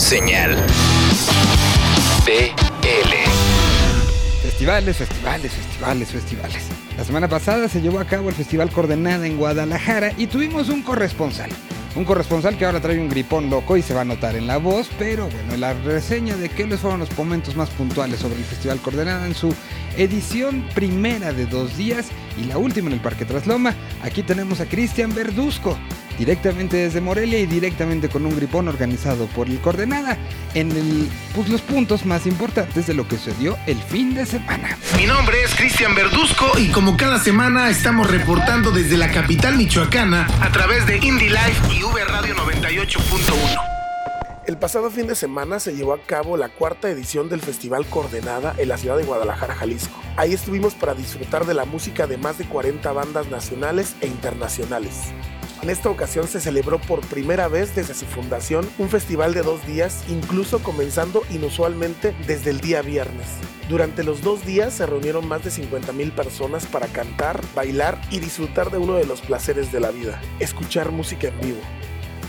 Señal BL. Festivales, festivales, festivales, festivales. La semana pasada se llevó a cabo el Festival Coordenada en Guadalajara y tuvimos un corresponsal. Un corresponsal que ahora trae un gripón loco y se va a notar en la voz, pero bueno, la reseña de qué les fueron los momentos más puntuales sobre el Festival Coordenada en su edición primera de dos días y la última en el Parque Trasloma. Aquí tenemos a Cristian Verduzco, directamente desde Morelia y directamente con un gripón organizado por el Coordenada en pues, los puntos más importantes de lo que sucedió el fin de semana. Mi nombre es Cristian Verduzco y como cada semana estamos reportando desde la capital michoacana a través de Indie Life y V Radio 98.1. El pasado fin de semana se llevó a cabo la cuarta edición del Festival Coordenada en la ciudad de Guadalajara, Jalisco. Ahí estuvimos para disfrutar de la música de más de 40 bandas nacionales e internacionales. En esta ocasión se celebró por primera vez desde su fundación un festival de dos días, incluso comenzando inusualmente desde el día viernes. Durante los dos días se reunieron más de 50 mil personas para cantar, bailar y disfrutar de uno de los placeres de la vida, escuchar música en vivo.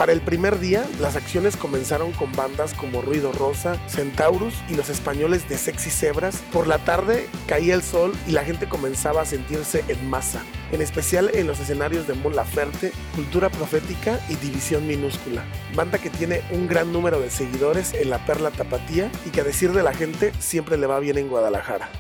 Para el primer día, las acciones comenzaron con bandas como Ruido Rosa, Centaurus y los españoles de Sexy Zebras. Por la tarde caía el sol y la gente comenzaba a sentirse en masa, en especial en los escenarios de Mon Laferte, Cultura Profética y División Minúscula, banda que tiene un gran número de seguidores en la Perla Tapatía y que a decir de la gente siempre le va bien en Guadalajara.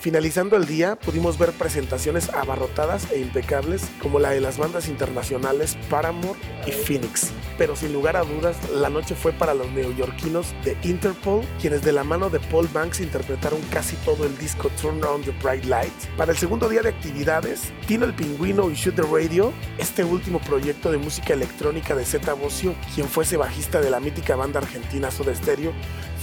Finalizando el día, pudimos ver presentaciones abarrotadas e impecables como la de las bandas internacionales Paramore y Phoenix. Pero sin lugar a dudas, la noche fue para los neoyorquinos de Interpol, quienes de la mano de Paul Banks interpretaron casi todo el disco Turn On the Bright Lights. Para el segundo día de actividades, Tino el Pingüino y Shoot the Radio, este último proyecto de música electrónica de Zeta Bocio, quien fuese bajista de la mítica banda argentina Soda Stereo,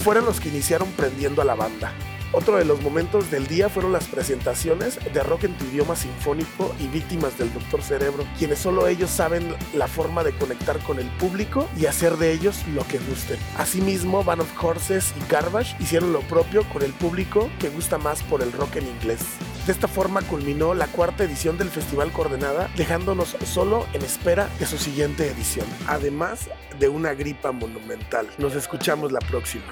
fueron los que iniciaron prendiendo a la banda. Otro de los momentos del día fueron las presentaciones de rock en tu idioma sinfónico y víctimas del Doctor Cerebro, quienes solo ellos saben la forma de conectar con el público y hacer de ellos lo que gusten. Asimismo, Van of Horses y Garbage hicieron lo propio con el público que gusta más por el rock en inglés. De esta forma culminó la cuarta edición del Festival Coordenada, dejándonos solo en espera de su siguiente edición, además de una gripa monumental. Nos escuchamos la próxima.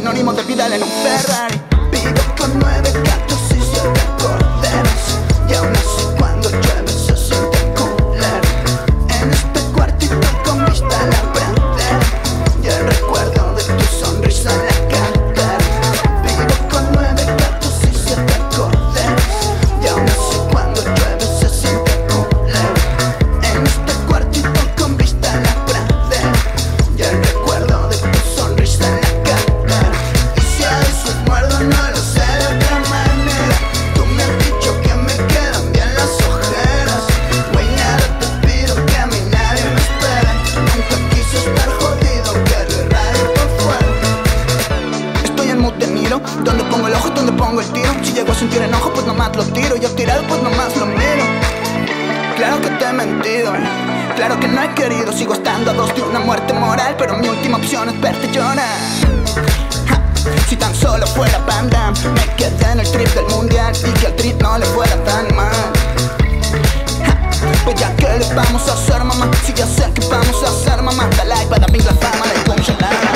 Cambiar si soy el sinónimo de Vidal en un Ferrari. Vivo con nueve gatos Donde pongo el ojo, donde pongo el tiro Si llego a sentir enojo, pues nomás lo tiro. Yo tirado, pues nomás lo miro. Claro que te he mentido. Claro que no he querido, sigo estando a dos de una muerte moral Pero mi última opción es verte llorar. Si tan solo fuera banda Me quedé en el trip del mundial Y que al trip no le fuera tan mal. Pues ya que le vamos a hacer mamá Si ya sé que vamos a hacer mamá La like para mí la fama, la congelada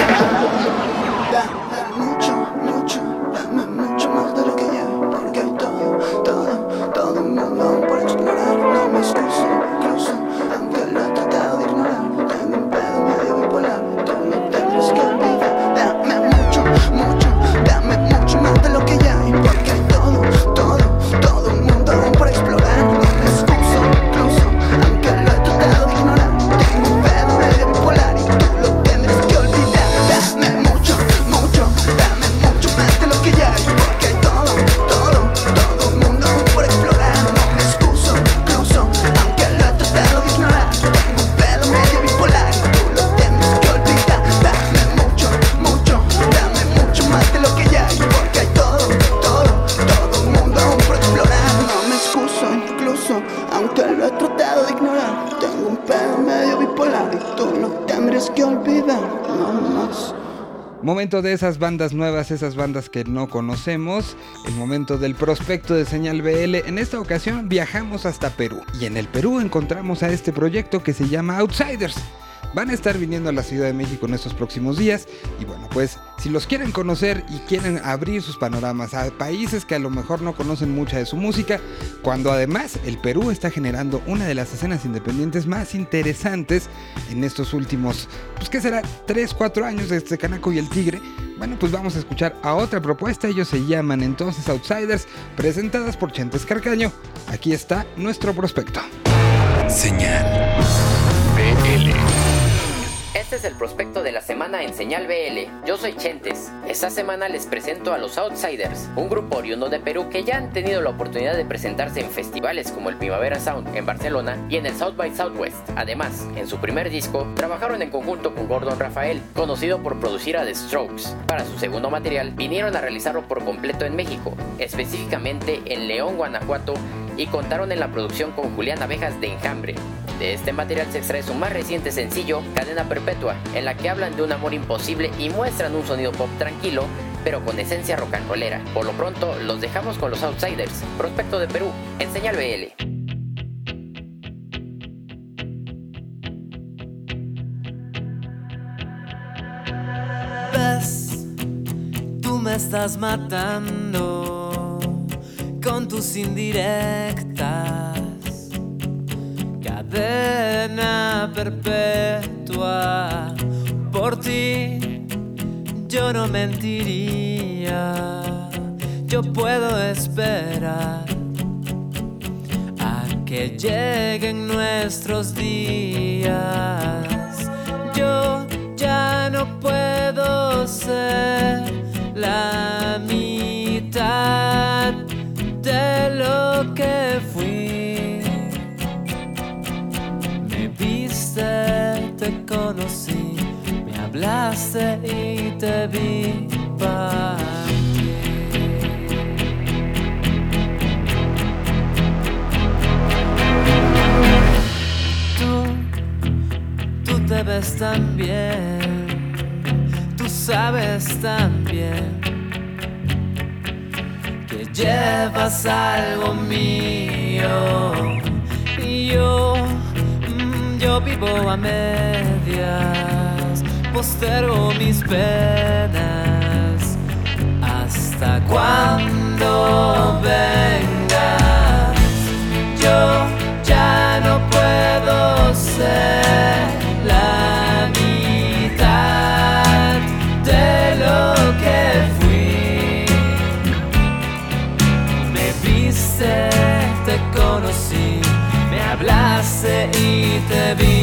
Momento de esas bandas nuevas, esas bandas que no conocemos, el momento del prospecto de señal BL. En esta ocasión viajamos hasta Perú y en el Perú encontramos a este proyecto que se llama Outsiders van a estar viniendo a la Ciudad de México en estos próximos días. Y bueno, pues si los quieren conocer y quieren abrir sus panoramas a países que a lo mejor no conocen mucha de su música, cuando además el Perú está generando una de las escenas independientes más interesantes en estos últimos, pues que será 3, 4 años de este Canaco y el Tigre. Bueno, pues vamos a escuchar a otra propuesta. Ellos se llaman entonces Outsiders, presentadas por Chentes Carcaño. Aquí está nuestro prospecto. Señal. Este es el prospecto de la semana en Señal BL. Yo soy Chentes. Esta semana les presento a los Outsiders, un grupo oriundo de Perú que ya han tenido la oportunidad de presentarse en festivales como el Primavera Sound en Barcelona y en el South by Southwest. Además, en su primer disco, trabajaron en conjunto con Gordon Rafael, conocido por producir a The Strokes. Para su segundo material, vinieron a realizarlo por completo en México, específicamente en León, Guanajuato, y contaron en la producción con Julián Abejas de Enjambre. De este material se extrae su más reciente sencillo, Cadena Perpetua, en la que hablan de un amor imposible y muestran un sonido pop tranquilo, pero con esencia rock and rollera. Por lo pronto, los dejamos con los Outsiders, Prospecto de Perú, en Señal BL. Ves, tú me estás matando con tus indirectas perpetua. Por ti yo no mentiría, yo puedo esperar a que lleguen nuestros días. Yo ya no puedo ser la mitad de lo que te hablaste y te vi Tú, tú te ves tan bien, tú sabes tan bien que llevas algo mío. Y yo yo vivo a medias, postergo mis penas hasta cuando vengas. Yo ya no puedo ser la mitad de lo que fui. Me viste, te conocí, me hablaste y te vi.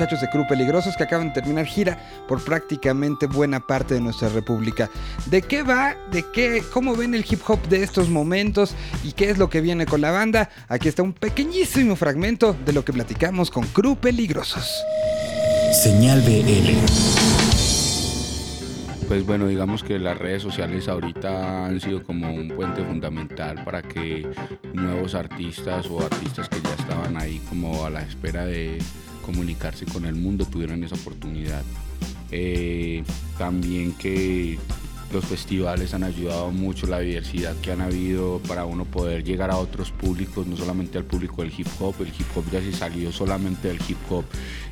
Muchachos de Crew Peligrosos que acaban de terminar gira por prácticamente buena parte de nuestra república. ¿De qué va? ¿De qué? ¿Cómo ven el hip hop de estos momentos? ¿Y qué es lo que viene con la banda? Aquí está un pequeñísimo fragmento de lo que platicamos con Crew Peligrosos. Señal BL. Pues bueno, digamos que las redes sociales ahorita han sido como un puente fundamental para que nuevos artistas o artistas que ya estaban ahí como a la espera de comunicarse con el mundo tuvieran esa oportunidad. Eh, también que los festivales han ayudado mucho, la diversidad que han habido para uno poder llegar a otros públicos, no solamente al público del hip hop, el hip hop ya se salió solamente del hip hop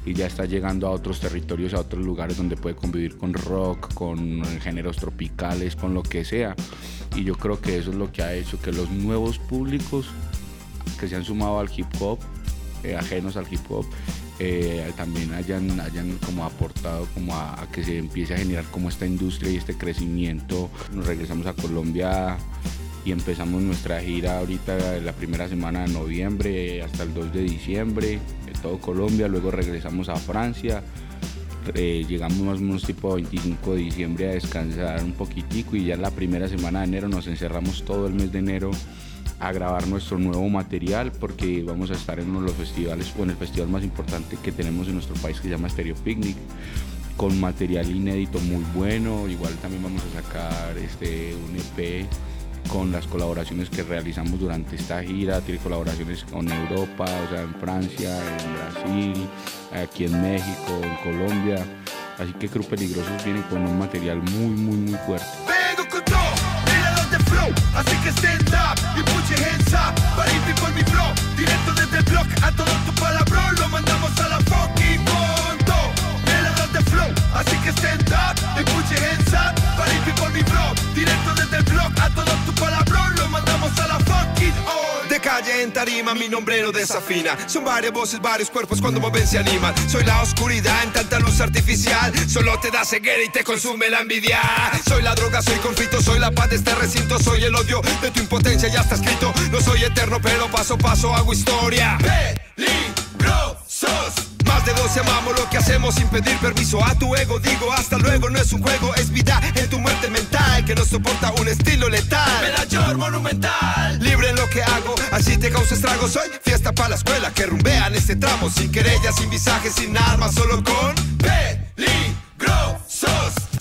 y ya está llegando a otros territorios, a otros lugares donde puede convivir con rock, con géneros tropicales, con lo que sea. Y yo creo que eso es lo que ha hecho que los nuevos públicos que se han sumado al hip hop, eh, ajenos al hip hop, eh, también hayan, hayan como aportado como a, que se empiece a generar como esta industria y este crecimiento. Nos regresamos a Colombia y empezamos nuestra gira ahorita la primera semana de noviembre hasta el 2 de diciembre en todo Colombia, luego regresamos a Francia. Eh, llegamos más o menos tipo 25 de diciembre a descansar un poquitico y ya la primera semana de enero nos encerramos todo el mes de enero a grabar nuestro nuevo material porque vamos a estar en uno de los festivales o en el festival más importante que tenemos en nuestro país que se llama Stereo Picnic con material inédito muy bueno. Igual también vamos a sacar este un EP con las colaboraciones que realizamos durante esta gira tiene colaboraciones con Europa o sea en Francia en Brasil aquí en México en Colombia. Así que Cruz Peligrosos viene con un material muy muy muy fuerte. Así que up Para ir por mi flow Directo desde el blog a todo mi nombre no desafina. Son varias voces, varios cuerpos cuando mueven se animan Soy la oscuridad en tanta luz artificial. Solo te da ceguera y te consume la envidia. Soy la droga, soy conflicto, soy la paz de este recinto. Soy el odio de tu impotencia, ya está escrito. No soy eterno pero paso a paso hago historia. Peligrosos más de dos amamos lo que hacemos sin pedir permiso a tu ego. Digo, hasta luego, no es un juego, es vida en tu muerte mental que no soporta un estilo letal. Medallor monumental, libre en lo que hago, así te causa estragos. Soy fiesta para la escuela que rumbean este tramo, sin querellas, sin visajes, sin armas, solo con peligrosos.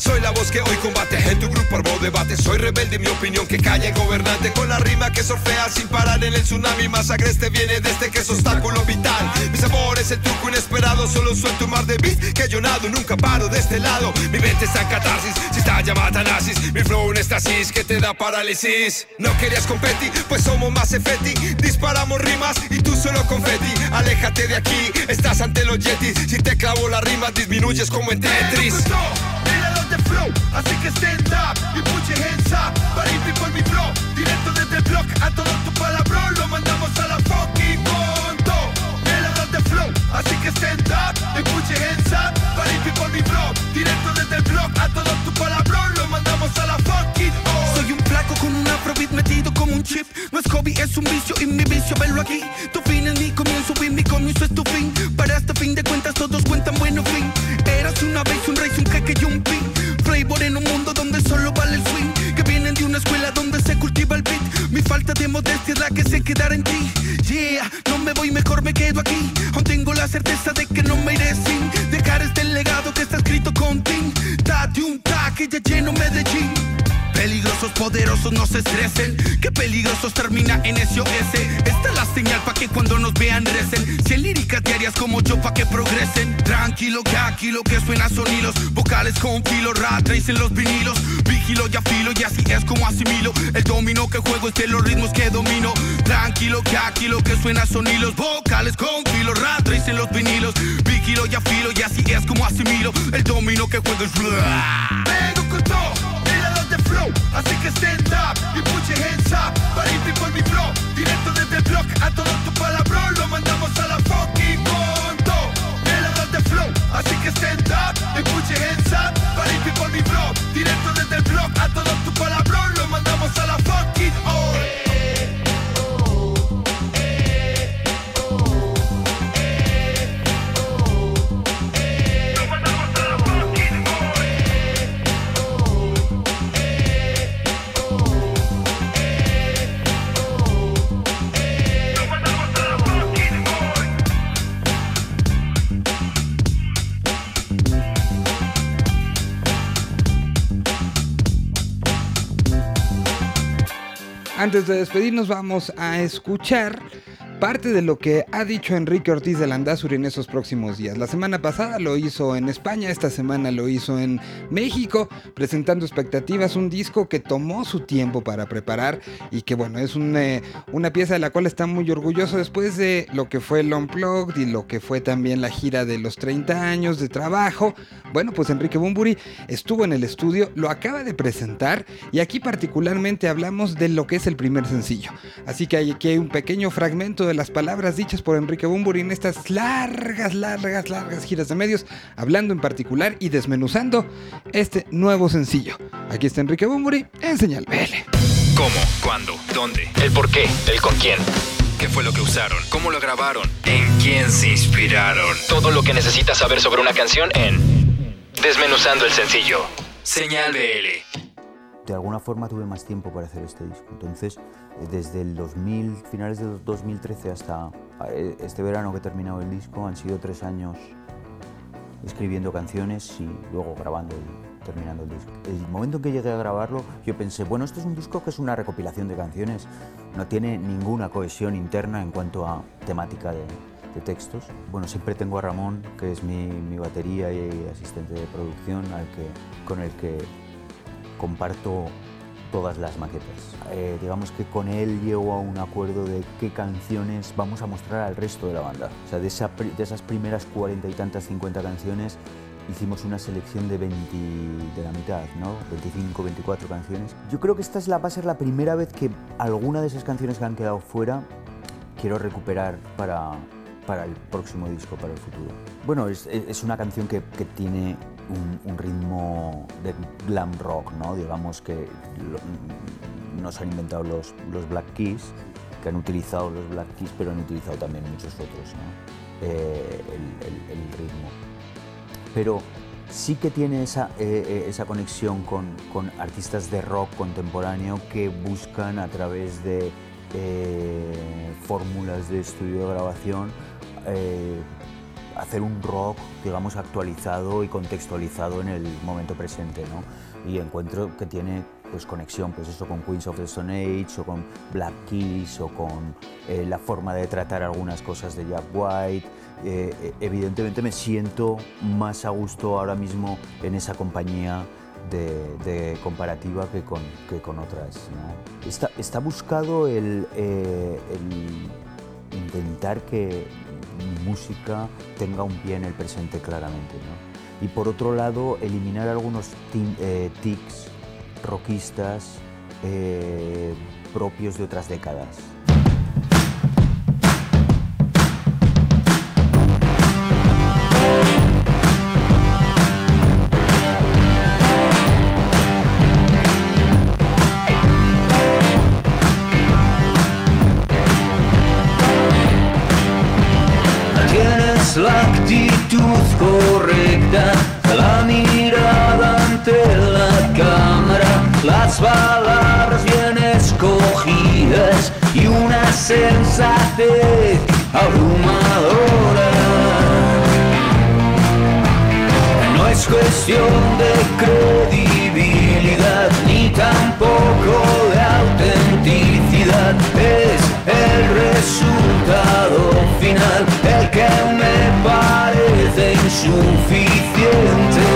Soy la voz que hoy combate en tu grupo arbo debate. Soy rebelde, mi opinión que calla el gobernante. Con la rima que surfea sin parar en el tsunami. Más agreste viene desde que es obstáculo vital. Mi sabor es el truco inesperado. Solo suelto un mar de beat que yo nado. Nunca paro de este lado. Mi mente está en catarsis. Si está llamada nazis. Mi flow un estasis que te da parálisis. No querías competir, pues somos más efeti. Disparamos rimas y tú solo confeti. Aléjate de aquí, estás ante los yetis. Si te clavo la rima, disminuyes como en Tetris. Así que stand up y put your hands up. Para ir por mi flow Directo desde el blog a todo no se estresen. Que peligrosos termina en SOS. Esta es la señal pa' que cuando nos vean recen. Cien líricas diarias como yo pa' que progresen. Tranquilo, que aquí lo que suena son hilos. Vocales con filo, rat en los vinilos. Vigilo y afilo y así es como asimilo. El domino que juego es de los ritmos que domino. Tranquilo, que aquí lo que suena son hilos. Vocales con filo, rat en los vinilos. Vigilo y afilo y así es como asimilo. El domino que juego es. Vengo con todo flow. Así que stand up y put your hands up. Para ir por mi flow Directo desde el blog a todo tu palabra. Lo mandamos a la fucking punto Me de flow. Así que stand up y put your hands up Antes de despedirnos vamos a escuchar parte de lo que ha dicho Enrique Ortiz de Landazuri en esos próximos días. La semana pasada lo hizo en España, esta semana lo hizo en México, presentando expectativas, un disco que tomó su tiempo para preparar y que bueno, es eh, una pieza de la cual está muy orgulloso después de lo que fue el Unplugged y lo que fue también la gira de los 30 años de trabajo. Bueno, pues Enrique Bumburi estuvo en el estudio, lo acaba de presentar y aquí particularmente hablamos de lo que es el primer sencillo. Así que aquí hay un pequeño fragmento de las palabras dichas por Enrique Bumburi en estas largas, largas, largas giras de medios, hablando en particular y desmenuzando este nuevo sencillo. Aquí está Enrique Bumburi en Señal BL. ¿Cómo? ¿Cuándo? ¿Dónde? ¿El por qué? ¿El con quién? ¿Qué fue lo que usaron? ¿Cómo lo grabaron? ¿En quién se inspiraron? Todo lo que necesitas saber sobre una canción en Desmenuzando el sencillo. Señal BL de alguna forma tuve más tiempo para hacer este disco. Entonces, eh, desde el 2000, finales de 2013 hasta eh, este verano que he terminado el disco, han sido tres años escribiendo canciones y luego grabando y terminando el disco. El momento en que llegué a grabarlo, yo pensé, bueno, esto es un disco que es una recopilación de canciones, no tiene ninguna cohesión interna en cuanto a temática de, textos. Bueno, siempre tengo a Ramón, que es mi, mi batería y asistente de producción, al que, con el que comparto todas las maquetas. Eh, digamos que con él llego a un acuerdo de qué canciones vamos a mostrar al resto de la banda. O sea, de, de esas primeras cuarenta y tantas, 50 canciones, hicimos una selección de 20, de la mitad, ¿no? 25, 24 canciones. Yo creo que esta es la, va a ser la primera vez que alguna de esas canciones que han quedado fuera quiero recuperar para, para el próximo disco, para el futuro. Bueno, es, es una canción que, que tiene un, ritmo de glam rock, ¿no? Digamos que nos han inventado los, los Black Keys, que han utilizado los Black Keys, pero han utilizado también muchos otros, eh, el, ritmo. Pero sí que tiene esa, eh, eh, esa conexión con, con, artistas de rock contemporáneo que buscan a través de fórmulas de estudio de grabación hacer un rock, digamos, actualizado y contextualizado en el momento presente, ¿no? Y encuentro que tiene pues conexión, pues eso con Queens of the Stone Age o con Black Keys o con eh, la forma de tratar algunas cosas de Jack White. Eh, eh, evidentemente me siento más a gusto ahora mismo en esa compañía de, comparativa que con, que con otras. ¿no? Está, está, buscado el, el intentar que mi música tenga un pie en el presente claramente. ¿no? Y por otro lado, eliminar algunos eh, tics rockistas eh, propios de otras décadas. Palabras bien escogidas y una sensatez abrumadora. No es cuestión de credibilidad ni tampoco de autenticidad, es el resultado final el que me parece insuficiente.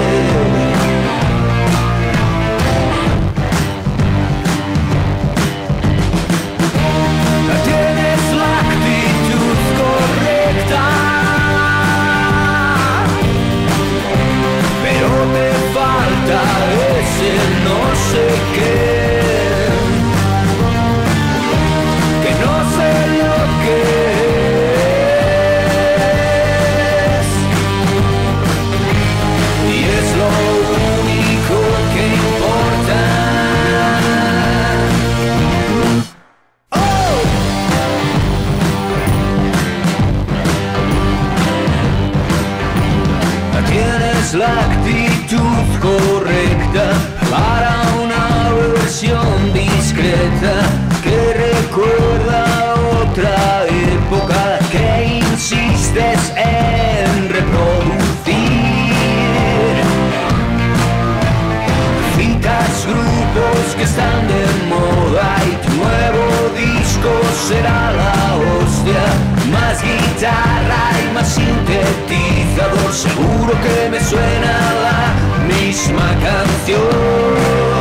moda y tu nuevo disco será la hostia. Más guitarra y más sintetizador, seguro que me suena la misma canción.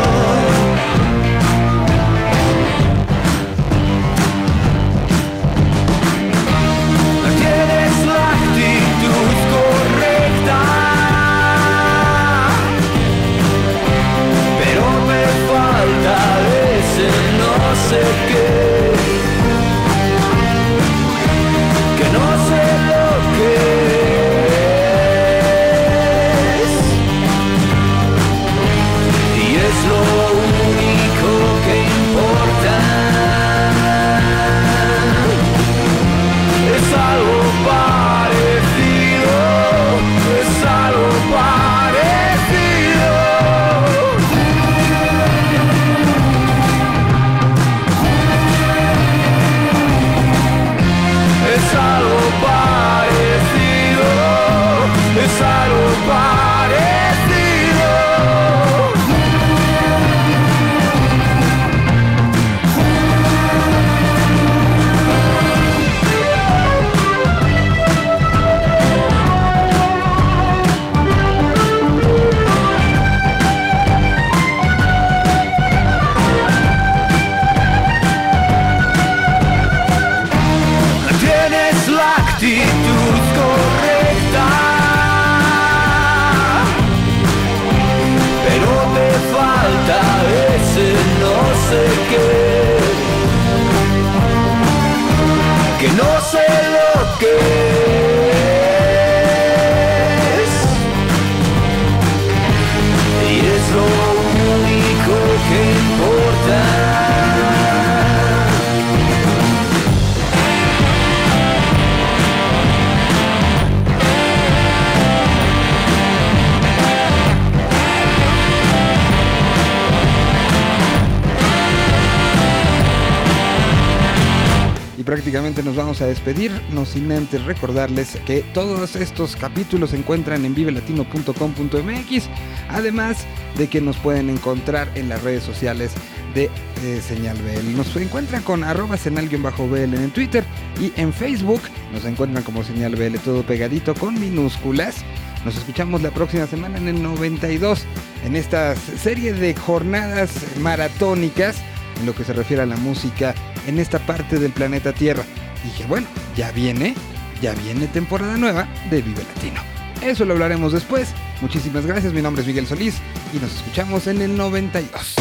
Prácticamente nos vamos a despedir, no sin antes recordarles que todos estos capítulos se encuentran en vivelatino.com.mx, además de que nos pueden encontrar en las redes sociales de eh, Señal BL. Nos encuentran con arroba senal-bl en Twitter y en Facebook nos encuentran como Señal BL todo pegadito con minúsculas. Nos escuchamos la próxima semana en el 92 en esta serie de jornadas maratónicas en lo que se refiere a la música en esta parte del planeta Tierra. Dije, bueno, ya viene, ya viene temporada nueva de Vive Latino. Eso lo hablaremos después. Muchísimas gracias, mi nombre es Miguel Solís y nos escuchamos en el 92.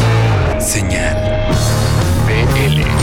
Señal. BL.